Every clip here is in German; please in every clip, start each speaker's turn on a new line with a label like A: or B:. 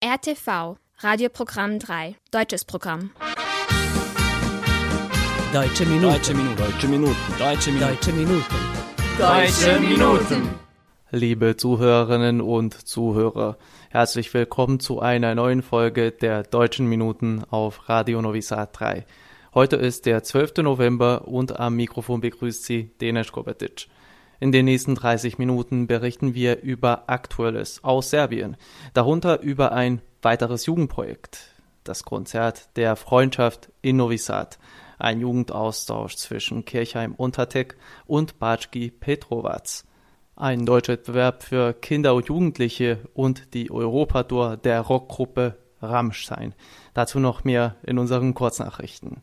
A: RTV, Radioprogramm 3, deutsches Programm.
B: Deutsche Minuten.
C: Deutsche Minuten. Deutsche Minuten. Deutsche Minuten.
B: Deutsche Minuten.
C: Deutsche Minuten.
D: Liebe Zuhörerinnen und Zuhörer, herzlich willkommen zu einer neuen Folge der Deutschen Minuten auf Radio Novi Sad 3. Heute ist der 12. November und am Mikrofon begrüßt Sie Denis Kovacic. In den nächsten 30 Minuten berichten wir über Aktuelles aus Serbien, darunter über ein weiteres Jugendprojekt, das Konzert der Freundschaft in Novi Sad, ein Jugendaustausch zwischen Kirchheim Untertek und Batschki Petrovac, ein Deutschwettbewerb für Kinder und Jugendliche und die Europatour der Rockgruppe Rammstein. Dazu noch mehr in unseren Kurznachrichten.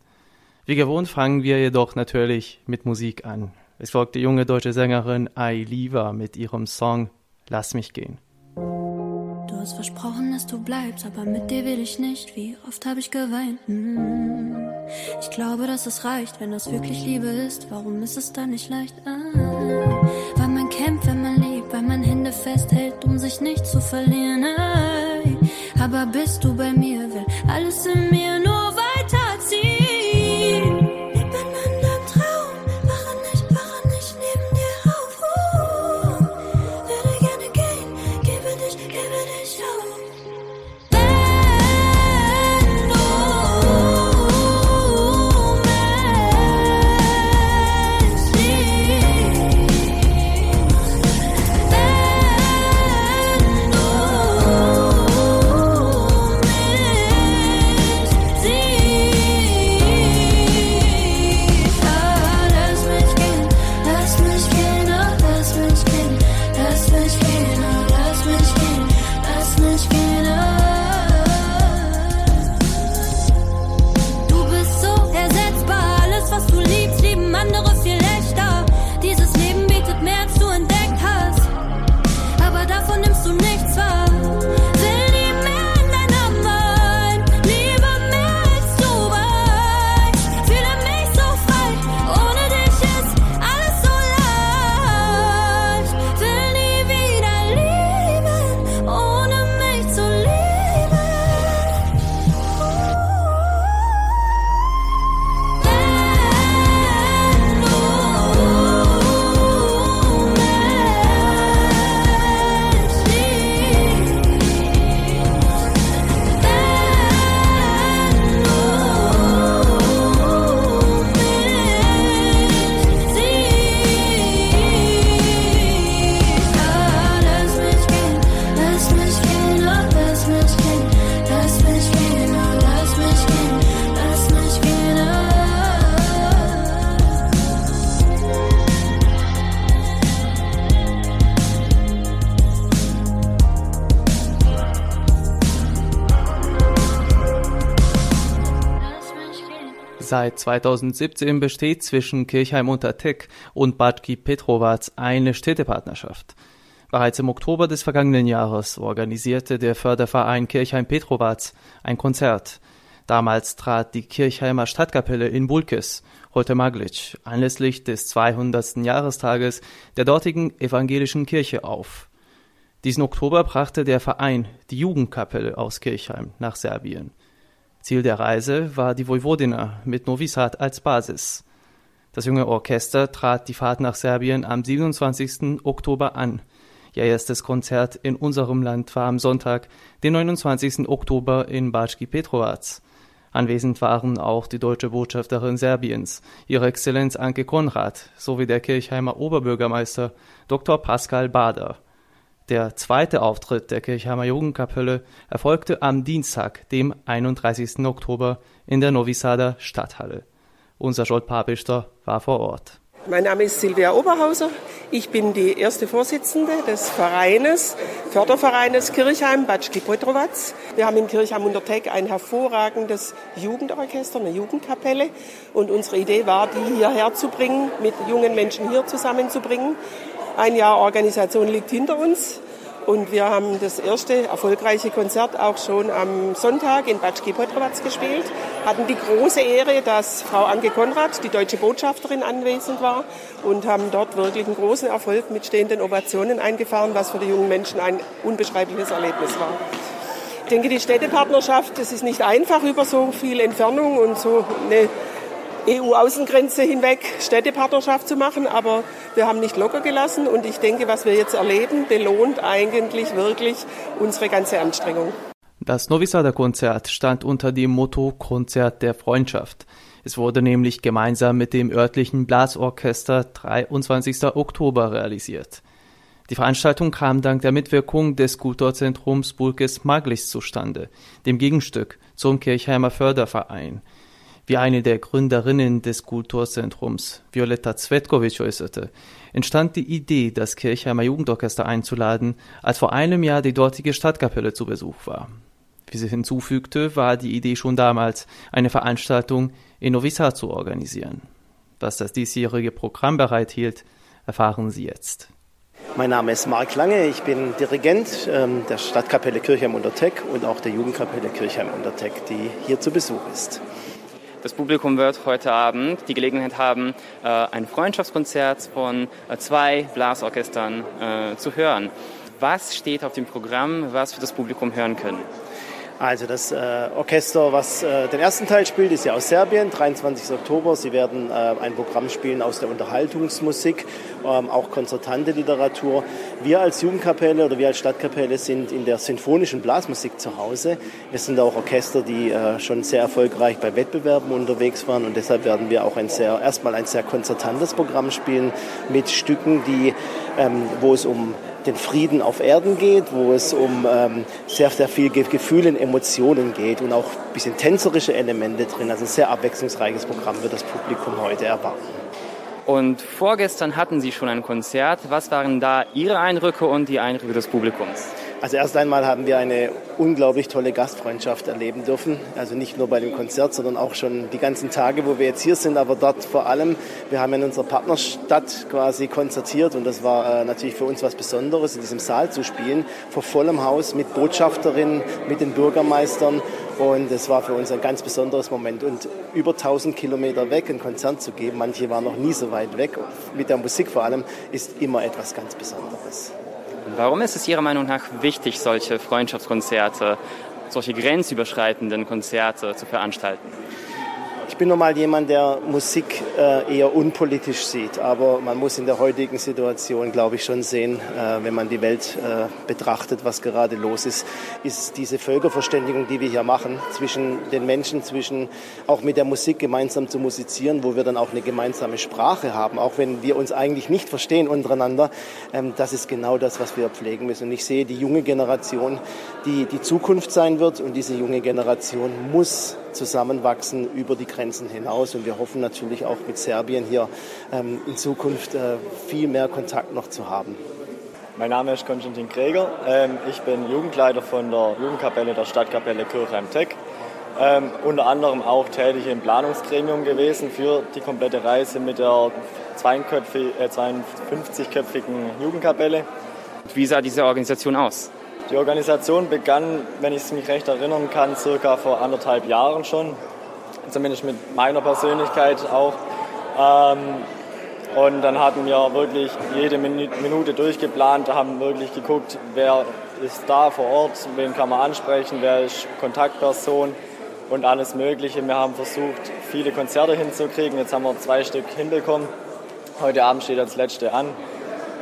D: Wie gewohnt fangen wir jedoch natürlich mit Musik an. Es folgt die junge deutsche Sängerin Ailiva mit ihrem Song Lass mich gehen.
E: Du hast versprochen, dass du bleibst, aber mit dir will ich nicht. Wie oft habe ich geweint? Hm. Ich glaube, dass es reicht, wenn das wirklich Liebe ist. Warum ist es dann nicht leicht? Ah. Weil man kämpft, wenn man liebt, weil man Hände festhält, um sich nicht zu verlieren. Aber bist du bei mir, will alles in mir nur weiterziehen.
D: 2017 besteht zwischen Kirchheim unter Teck und Batki Petrovac eine Städtepartnerschaft. Bereits im Oktober des vergangenen Jahres organisierte der Förderverein Kirchheim Petrovac ein Konzert. Damals trat die Kirchheimer Stadtkapelle in Bulkes, heute Maglic, anlässlich des 200. Jahrestages der dortigen evangelischen Kirche auf. Diesen Oktober brachte der Verein die Jugendkapelle aus Kirchheim nach Serbien. Ziel der Reise war die Vojvodina mit Novi Sad als Basis. Das junge Orchester trat die Fahrt nach Serbien am 27. Oktober an. Ihr erstes Konzert in unserem Land war am Sonntag, den 29. Oktober in Batschki Petrovac. Anwesend waren auch die deutsche Botschafterin Serbiens, ihre Exzellenz Anke Konrad, sowie der Kirchheimer Oberbürgermeister Dr. Pascal Bader. Der zweite Auftritt der Kirchheimer Jugendkapelle erfolgte am Dienstag, dem 31. Oktober in der Novi Stadthalle. Unser Scholt war vor Ort.
F: Mein Name ist Silvia Oberhauser. Ich bin die erste Vorsitzende des Vereines, Fördervereines Kirchheim Batschki Petrovac. Wir haben in Kirchheim unter Teck ein hervorragendes Jugendorchester, eine Jugendkapelle. Und unsere Idee war, die hierher zu bringen, mit jungen Menschen hier zusammenzubringen. Ein Jahr Organisation liegt hinter uns. Und wir haben das erste erfolgreiche Konzert auch schon am Sonntag in Batschki Petrovac gespielt. Hatten die große Ehre, dass Frau Anke Konrad, die deutsche Botschafterin, anwesend war und haben dort wirklich einen großen Erfolg mit stehenden Ovationen eingefahren, was für die jungen Menschen ein unbeschreibliches Erlebnis war. Ich denke, die Städtepartnerschaft, das ist nicht einfach über so viel Entfernung und so eine EU-Außengrenze hinweg Städtepartnerschaft zu machen, aber wir haben nicht locker gelassen und ich denke, was wir jetzt erleben, belohnt eigentlich wirklich unsere ganze Anstrengung.
D: Das Novi Sada-Konzert stand unter dem Motto Konzert der Freundschaft. Es wurde nämlich gemeinsam mit dem örtlichen Blasorchester 23. Oktober realisiert. Die Veranstaltung kam dank der Mitwirkung des Kulturzentrums Burkes Maglis zustande, dem Gegenstück zum Kirchheimer Förderverein. Wie eine der Gründerinnen des Kulturzentrums, Violetta Zvetkovic, äußerte, entstand die Idee, das Kirchheimer Jugendorchester einzuladen, als vor einem Jahr die dortige Stadtkapelle zu Besuch war. Wie sie hinzufügte, war die Idee schon damals, eine Veranstaltung in Novi zu organisieren. Was das diesjährige Programm bereithielt, erfahren Sie jetzt.
B: Mein Name ist Marc Lange, ich bin Dirigent ähm, der Stadtkapelle Kirchheim-Unterteck und auch der Jugendkapelle Kirchheim-Unterteck, die hier zu Besuch ist.
G: Das Publikum wird heute Abend die Gelegenheit haben, äh, ein Freundschaftskonzert von äh, zwei Blasorchestern äh, zu hören. Was steht auf dem Programm, was wir das Publikum hören können?
B: Also das äh, Orchester, was äh, den ersten Teil spielt, ist ja aus Serbien, 23. Oktober. Sie werden äh, ein Programm spielen aus der Unterhaltungsmusik, ähm, auch konzertante Literatur. Wir als Jugendkapelle oder wir als Stadtkapelle sind in der sinfonischen Blasmusik zu Hause. Wir sind auch Orchester, die äh, schon sehr erfolgreich bei Wettbewerben unterwegs waren und deshalb werden wir auch ein sehr, erstmal ein sehr konzertantes Programm spielen mit Stücken, die, ähm, wo es um den Frieden auf Erden geht, wo es um ähm, sehr, sehr viel Gefühle und Emotionen geht und auch ein bisschen tänzerische Elemente drin. Also ein sehr abwechslungsreiches Programm wird das Publikum heute erwarten.
G: Und vorgestern hatten Sie schon ein Konzert. Was waren da Ihre Eindrücke und die Eindrücke des Publikums?
B: Also erst einmal haben wir eine unglaublich tolle Gastfreundschaft erleben dürfen. Also nicht nur bei dem Konzert, sondern auch schon die ganzen Tage, wo wir jetzt hier sind, aber dort vor allem. Wir haben in unserer Partnerstadt quasi konzertiert und das war äh, natürlich für uns was Besonderes, in diesem Saal zu spielen, vor vollem Haus mit Botschafterinnen, mit den Bürgermeistern und es war für uns ein ganz besonderes Moment. Und über 1000 Kilometer weg ein Konzert zu geben, manche waren noch nie so weit weg, mit der Musik vor allem, ist immer etwas ganz Besonderes.
G: Warum ist es Ihrer Meinung nach wichtig, solche Freundschaftskonzerte, solche grenzüberschreitenden Konzerte zu veranstalten?
B: Ich bin normal jemand, der Musik äh, eher unpolitisch sieht, aber man muss in der heutigen Situation, glaube ich, schon sehen, äh, wenn man die Welt äh, betrachtet, was gerade los ist, ist diese Völkerverständigung, die wir hier machen, zwischen den Menschen, zwischen auch mit der Musik gemeinsam zu musizieren, wo wir dann auch eine gemeinsame Sprache haben, auch wenn wir uns eigentlich nicht verstehen untereinander, ähm, das ist genau das, was wir pflegen müssen. Und ich sehe die junge Generation, die die Zukunft sein wird und diese junge Generation muss zusammenwachsen über die Grenzen hinaus. Und wir hoffen natürlich auch mit Serbien hier ähm, in Zukunft äh, viel mehr Kontakt noch zu haben.
H: Mein Name ist Konstantin Kreger. Ähm, ich bin Jugendleiter von der Jugendkapelle der Stadtkapelle Kirchheim-Tech. Ähm, unter anderem auch tätig im Planungsgremium gewesen für die komplette Reise mit der 52-köpfigen Jugendkapelle.
G: Wie sah diese Organisation aus?
H: Die Organisation begann, wenn ich es mich recht erinnern kann, circa vor anderthalb Jahren schon. Zumindest mit meiner Persönlichkeit auch. Ähm, und dann hatten wir wirklich jede Minute durchgeplant, haben wirklich geguckt, wer ist da vor Ort, wen kann man ansprechen, wer ist Kontaktperson und alles Mögliche. Wir haben versucht, viele Konzerte hinzukriegen. Jetzt haben wir zwei Stück hinbekommen. Heute Abend steht das letzte an.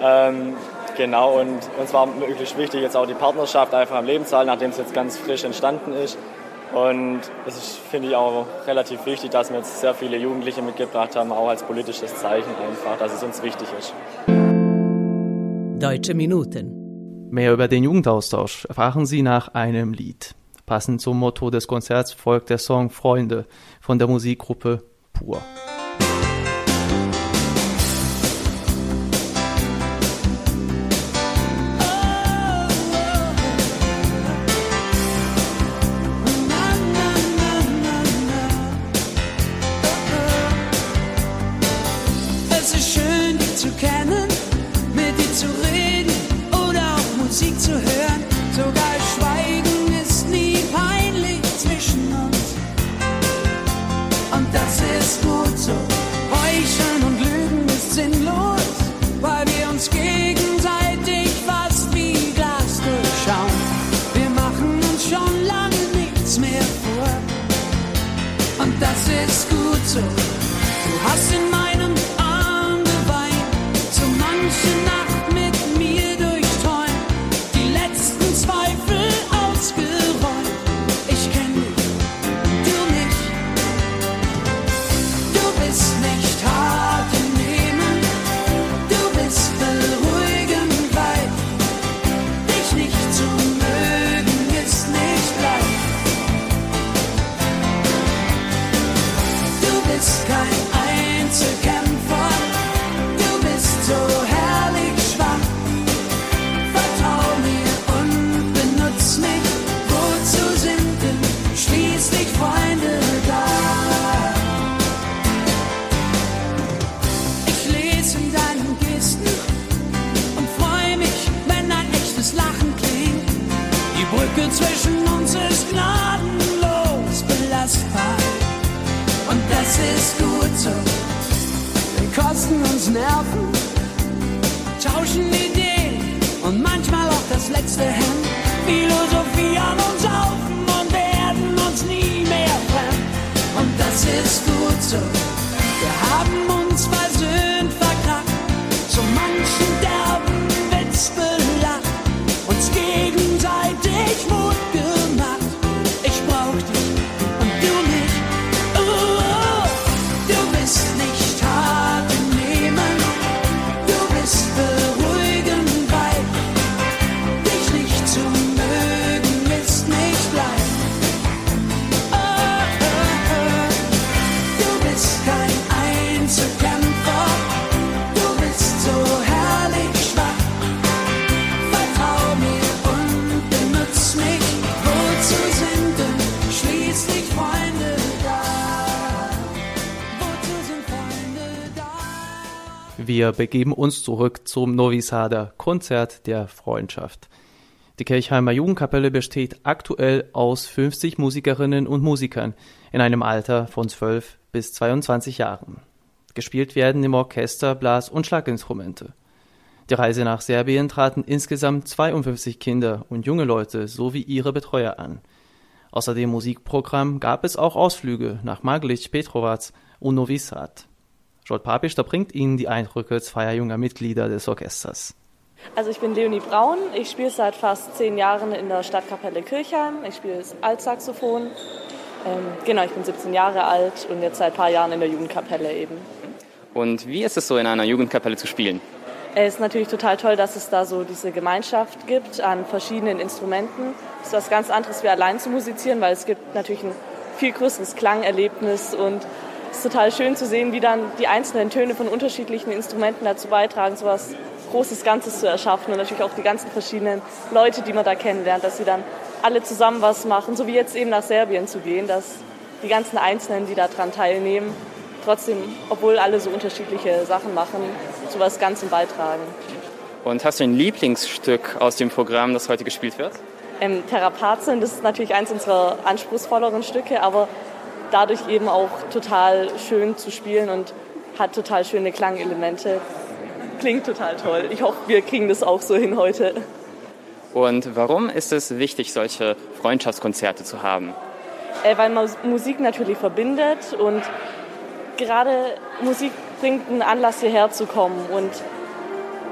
H: Ähm, Genau, und uns war wirklich wichtig, jetzt auch die Partnerschaft einfach am Leben zu halten, nachdem es jetzt ganz frisch entstanden ist. Und es ist, finde ich, auch relativ wichtig, dass wir jetzt sehr viele Jugendliche mitgebracht haben, auch als politisches Zeichen einfach, dass es uns wichtig ist.
I: Deutsche Minuten.
D: Mehr über den Jugendaustausch erfahren Sie nach einem Lied. Passend zum Motto des Konzerts folgt der Song Freunde von der Musikgruppe Pur.
I: Das ist gut. Wir
D: begeben uns zurück zum Novi Konzert der Freundschaft. Die Kelchheimer Jugendkapelle besteht aktuell aus 50 Musikerinnen und Musikern in einem Alter von 12 bis 22 Jahren. Gespielt werden im Orchester Blas- und Schlaginstrumente. Die Reise nach Serbien traten insgesamt 52 Kinder und junge Leute sowie ihre Betreuer an. Außer dem Musikprogramm gab es auch Ausflüge nach Maglic, Petrovac und Novi Sad. Jolt Papisch, da bringt Ihnen die Eindrücke zweier junger Mitglieder des Orchesters.
J: Also ich bin Leonie Braun, ich spiele seit fast zehn Jahren in der Stadtkapelle Kirchheim. Ich spiele das Altsaxophon. Ähm, genau, ich bin 17 Jahre alt und jetzt seit ein paar Jahren in der Jugendkapelle eben.
G: Und wie ist es so, in einer Jugendkapelle zu spielen?
J: Es ist natürlich total toll, dass es da so diese Gemeinschaft gibt an verschiedenen Instrumenten. Es ist was ganz anderes wie allein zu musizieren, weil es gibt natürlich ein viel größeres Klangerlebnis und es ist total schön zu sehen, wie dann die einzelnen Töne von unterschiedlichen Instrumenten dazu beitragen, so was Großes Ganzes zu erschaffen und natürlich auch die ganzen verschiedenen Leute, die man da kennenlernt, dass sie dann alle zusammen was machen, so wie jetzt eben nach Serbien zu gehen, dass die ganzen Einzelnen, die daran teilnehmen, trotzdem, obwohl alle so unterschiedliche Sachen machen, zu was Ganzem beitragen.
G: Und hast du ein Lieblingsstück aus dem Programm, das heute gespielt wird?
J: Ähm, Therapazin, das ist natürlich eins unserer anspruchsvolleren Stücke, aber dadurch eben auch total schön zu spielen und hat total schöne Klangelemente. Klingt total toll. Ich hoffe, wir kriegen das auch so hin heute.
G: Und warum ist es wichtig, solche Freundschaftskonzerte zu haben?
J: Äh, weil Mus- Musik natürlich verbindet und gerade Musik bringt einen Anlass, hierher zu kommen. Und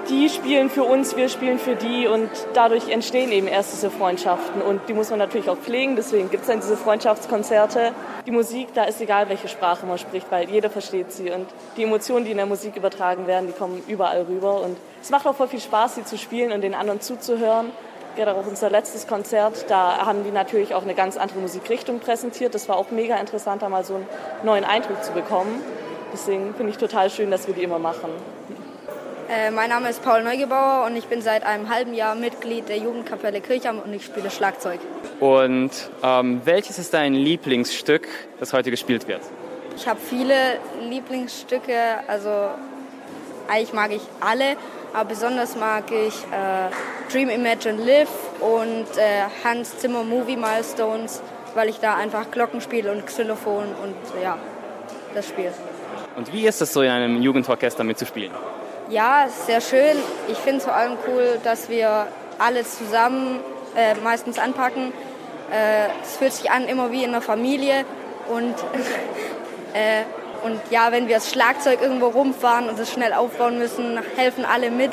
J: die spielen für uns, wir spielen für die und dadurch entstehen eben erst diese Freundschaften. Und die muss man natürlich auch pflegen, deswegen gibt es dann diese Freundschaftskonzerte. Die Musik, da ist egal, welche Sprache man spricht, weil jeder versteht sie. Und die Emotionen, die in der Musik übertragen werden, die kommen überall rüber. Und es macht auch voll viel Spaß, sie zu spielen und den anderen zuzuhören. Gerade auch unser letztes Konzert, da haben die natürlich auch eine ganz andere Musikrichtung präsentiert. Das war auch mega interessant, da mal so einen neuen Eindruck zu bekommen. Deswegen finde ich total schön, dass wir die immer machen.
K: Äh, mein Name ist Paul Neugebauer und ich bin seit einem halben Jahr Mitglied der Jugendkapelle Kirchheim und ich spiele Schlagzeug.
G: Und ähm, welches ist dein Lieblingsstück, das heute gespielt wird?
K: Ich habe viele Lieblingsstücke, also eigentlich mag ich alle, aber besonders mag ich äh, Dream Imagine Live und äh, Hans Zimmer Movie Milestones, weil ich da einfach Glocken spiele und Xylophon und ja, das spiele.
G: Und wie ist es so, in einem Jugendorchester mitzuspielen?
K: Ja, sehr schön. Ich finde es vor allem cool, dass wir alle zusammen äh, meistens anpacken. Äh, es fühlt sich an immer wie in einer Familie und äh, Und ja, wenn wir das Schlagzeug irgendwo rumfahren und es schnell aufbauen müssen, helfen alle mit.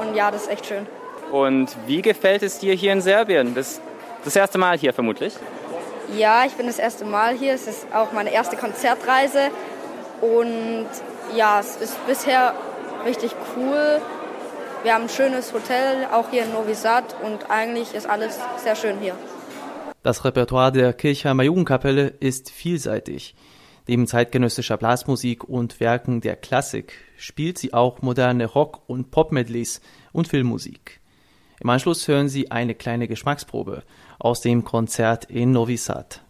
K: Und ja, das ist echt schön.
G: Und wie gefällt es dir hier in Serbien? Das, das erste Mal hier vermutlich?
K: Ja, ich bin das erste Mal hier. Es ist auch meine erste Konzertreise. Und ja, es ist bisher richtig cool. Wir haben ein schönes Hotel, auch hier in Novi Sad. Und eigentlich ist alles sehr schön hier.
D: Das Repertoire der Kirchheimer Jugendkapelle ist vielseitig. Neben zeitgenössischer Blasmusik und Werken der Klassik spielt sie auch moderne Rock- und Pop-Medleys und Filmmusik. Im Anschluss hören Sie eine kleine Geschmacksprobe aus dem Konzert in Novi Sad.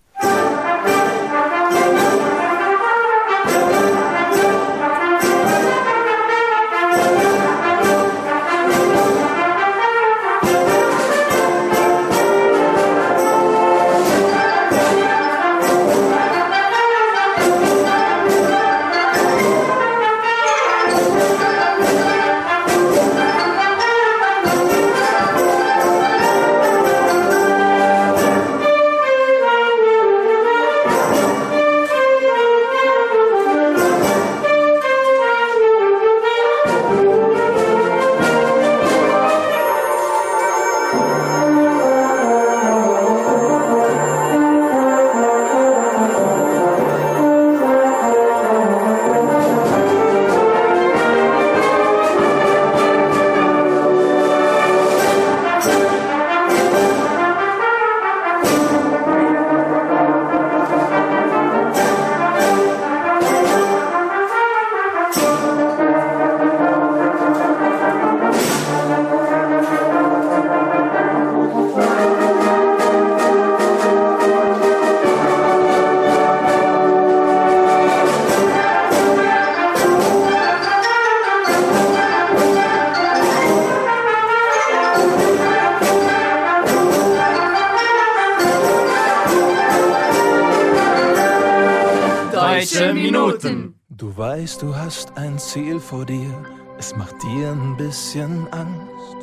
L: Du weißt, du hast ein Ziel vor dir, es macht dir ein bisschen Angst.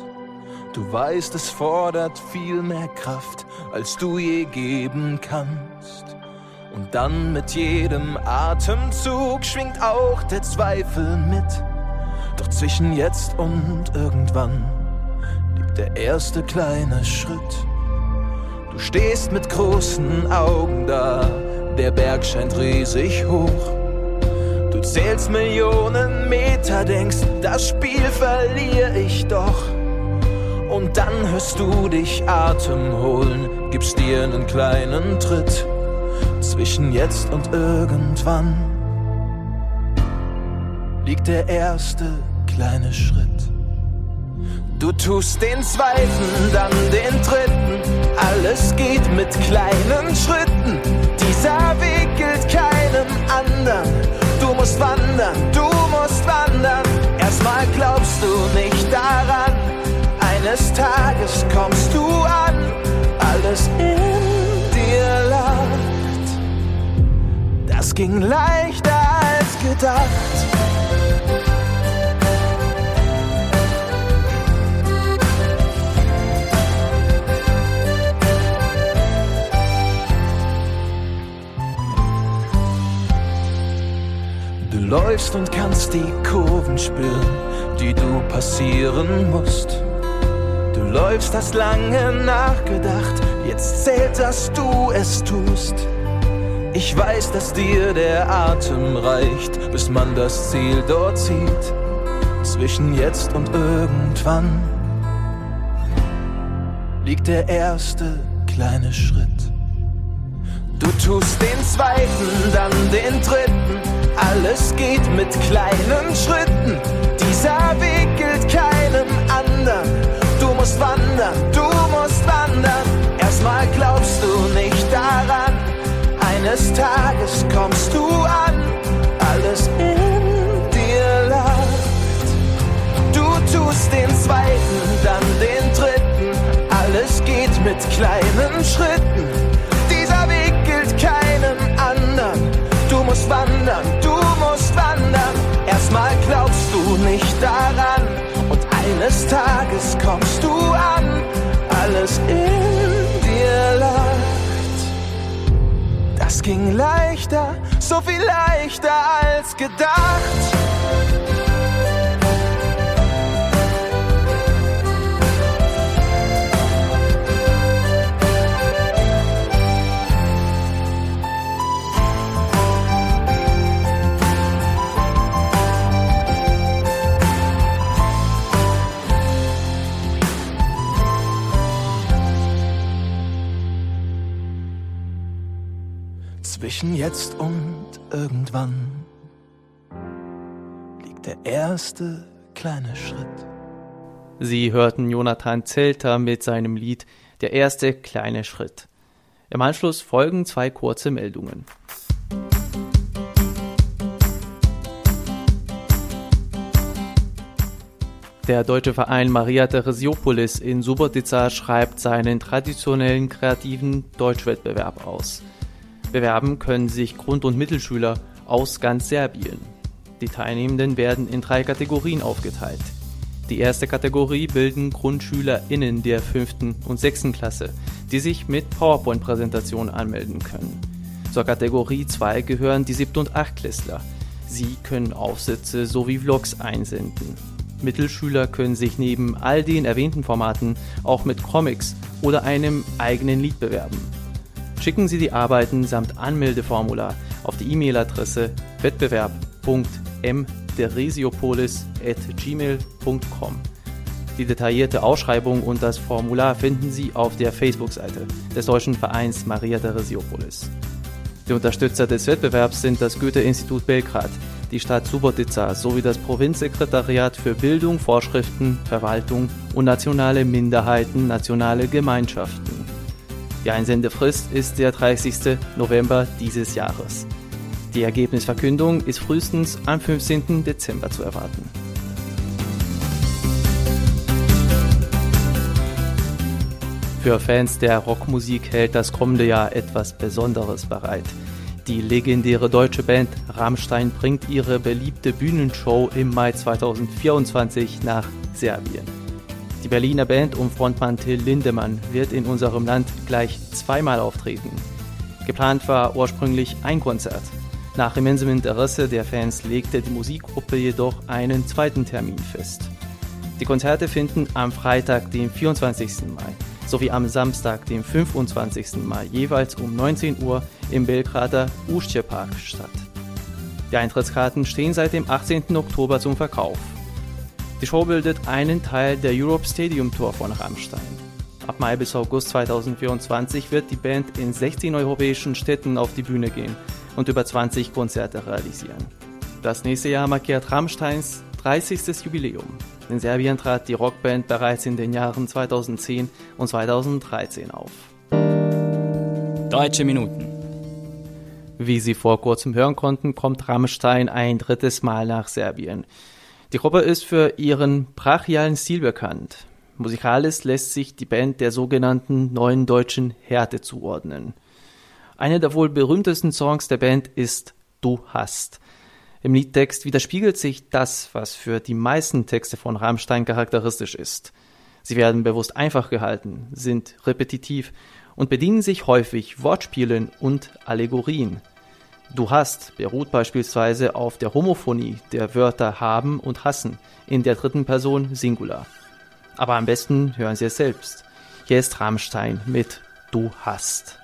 L: Du weißt, es fordert viel mehr Kraft, als du je geben kannst. Und dann mit jedem Atemzug schwingt auch der Zweifel mit. Doch zwischen jetzt und irgendwann liegt der erste kleine Schritt. Du stehst mit großen Augen da, der Berg scheint riesig hoch. Zählst Millionen Meter, denkst, das Spiel verliere ich doch. Und dann hörst du dich Atem holen, gibst dir einen kleinen Tritt zwischen jetzt und irgendwann liegt der erste kleine Schritt. Du tust den zweiten, dann den dritten, alles geht mit kleinen Schritten. Dieser Weg gilt keinem anderen. Du musst wandern, du musst wandern. Erstmal glaubst du nicht daran. Eines Tages kommst du an, alles in dir lacht. Das ging leichter als gedacht. Läufst und kannst die Kurven spüren, die du passieren musst. Du läufst, hast lange nachgedacht, jetzt zählt, dass du es tust. Ich weiß, dass dir der Atem reicht, bis man das Ziel dort sieht. Zwischen jetzt und irgendwann liegt der erste kleine Schritt. Du tust den zweiten, dann den dritten. Alles geht mit kleinen Schritten. Dieser Weg gilt keinem anderen. Du musst wandern, du musst wandern. Erstmal glaubst du nicht daran. Eines Tages kommst du an. Alles in dir lacht. Du tust den zweiten, dann den dritten. Alles geht mit kleinen Schritten. Dieser Weg gilt keinem anderen. Du musst wandern. Erstmal glaubst du nicht daran. Und eines Tages kommst du an. Alles in dir lacht. Das ging leichter, so viel leichter als gedacht. Zwischen jetzt und irgendwann liegt der erste kleine Schritt.
D: Sie hörten Jonathan Zelter mit seinem Lied Der erste kleine Schritt. Im Anschluss folgen zwei kurze Meldungen. Der deutsche Verein Maria Theresiopolis in Subotica schreibt seinen traditionellen kreativen Deutschwettbewerb aus. Bewerben können sich Grund- und Mittelschüler aus ganz Serbien. Die Teilnehmenden werden in drei Kategorien aufgeteilt. Die erste Kategorie bilden GrundschülerInnen der fünften und sechsten Klasse, die sich mit PowerPoint-Präsentationen anmelden können. Zur Kategorie 2 gehören die siebten und achtklässler. Sie können Aufsätze sowie Vlogs einsenden. Mittelschüler können sich neben all den erwähnten Formaten auch mit Comics oder einem eigenen Lied bewerben. Schicken Sie die Arbeiten samt Anmeldeformular auf die E-Mail-Adresse wettbewerb.mderesiopolis.gmail.com. Die detaillierte Ausschreibung und das Formular finden Sie auf der Facebook-Seite des Deutschen Vereins Maria Theresiopolis. Die Unterstützer des Wettbewerbs sind das Goethe-Institut Belgrad, die Stadt Subotica sowie das Provinzsekretariat für Bildung, Vorschriften, Verwaltung und nationale Minderheiten, nationale Gemeinschaften. Die Einsendefrist ist der 30. November dieses Jahres. Die Ergebnisverkündung ist frühestens am 15. Dezember zu erwarten. Für Fans der Rockmusik hält das kommende Jahr etwas Besonderes bereit. Die legendäre deutsche Band Rammstein bringt ihre beliebte Bühnenshow im Mai 2024 nach Serbien. Die Berliner Band um Frontmann Till Lindemann wird in unserem Land gleich zweimal auftreten. Geplant war ursprünglich ein Konzert. Nach immensem Interesse der Fans legte die Musikgruppe jedoch einen zweiten Termin fest. Die Konzerte finden am Freitag, den 24. Mai, sowie am Samstag, den 25. Mai, jeweils um 19 Uhr im Belgrader Uschce Park statt. Die Eintrittskarten stehen seit dem 18. Oktober zum Verkauf. Die Show bildet einen Teil der Europe Stadium Tour von Rammstein. Ab Mai bis August 2024 wird die Band in 16 europäischen Städten auf die Bühne gehen und über 20 Konzerte realisieren. Das nächste Jahr markiert Rammsteins 30. Jubiläum. In Serbien trat die Rockband bereits in den Jahren 2010 und 2013 auf.
C: Deutsche Minuten.
D: Wie Sie vor kurzem hören konnten, kommt Rammstein ein drittes Mal nach Serbien. Die Gruppe ist für ihren brachialen Stil bekannt. Musikalisch lässt sich die Band der sogenannten neuen deutschen Härte zuordnen. Einer der wohl berühmtesten Songs der Band ist Du hast. Im Liedtext widerspiegelt sich das, was für die meisten Texte von Rammstein charakteristisch ist. Sie werden bewusst einfach gehalten, sind repetitiv und bedienen sich häufig Wortspielen und Allegorien. Du hast beruht beispielsweise auf der Homophonie der Wörter haben und hassen in der dritten Person Singular. Aber am besten hören Sie es selbst. Hier ist Rammstein mit
M: Du hast.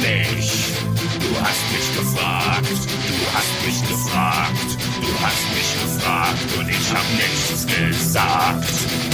M: Mich. Du hast mich gefragt. Du hast mich gefragt. Du hast mich gefragt und ich hab nichts gesagt.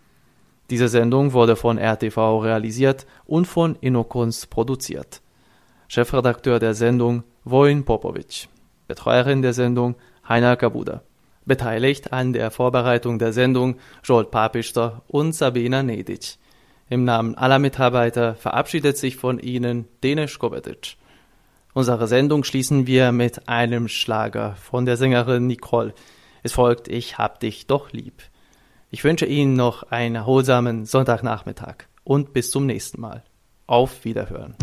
D: Diese Sendung wurde von RTV realisiert und von Innokunst produziert. Chefredakteur der Sendung Wojn Popovic. Betreuerin der Sendung Heiner Kabuda. Beteiligt an der Vorbereitung der Sendung Jolt Papister und Sabina Nedic. Im Namen aller Mitarbeiter verabschiedet sich von Ihnen Denis Kobetic. Unsere Sendung schließen wir mit einem Schlager von der Sängerin Nicole. Es folgt Ich hab dich doch lieb. Ich wünsche Ihnen noch einen erholsamen Sonntagnachmittag und bis zum nächsten Mal. Auf Wiederhören.